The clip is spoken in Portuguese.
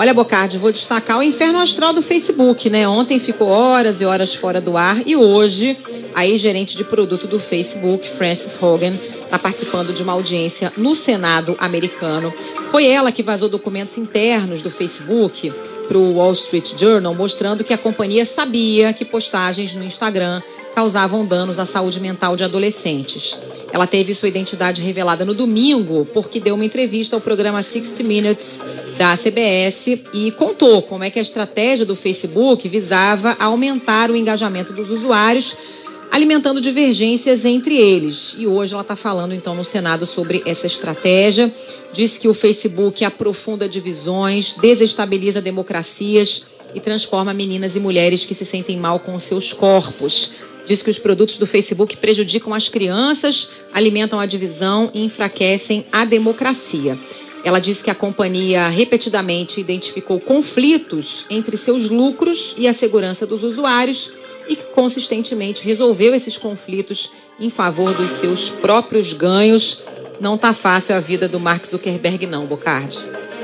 Olha, Bocardi, vou destacar o inferno astral do Facebook, né? Ontem ficou horas e horas fora do ar e hoje a ex-gerente de produto do Facebook, Frances Hogan, está participando de uma audiência no Senado americano. Foi ela que vazou documentos internos do Facebook para o Wall Street Journal, mostrando que a companhia sabia que postagens no Instagram causavam danos à saúde mental de adolescentes. Ela teve sua identidade revelada no domingo porque deu uma entrevista ao programa 60 Minutes da CBS e contou como é que a estratégia do Facebook visava aumentar o engajamento dos usuários, alimentando divergências entre eles. E hoje ela está falando então no Senado sobre essa estratégia. Diz que o Facebook aprofunda divisões, desestabiliza democracias e transforma meninas e mulheres que se sentem mal com seus corpos. Diz que os produtos do Facebook prejudicam as crianças, alimentam a divisão e enfraquecem a democracia. Ela disse que a companhia repetidamente identificou conflitos entre seus lucros e a segurança dos usuários e que consistentemente resolveu esses conflitos em favor dos seus próprios ganhos. Não está fácil a vida do Mark Zuckerberg, não, Bocardi.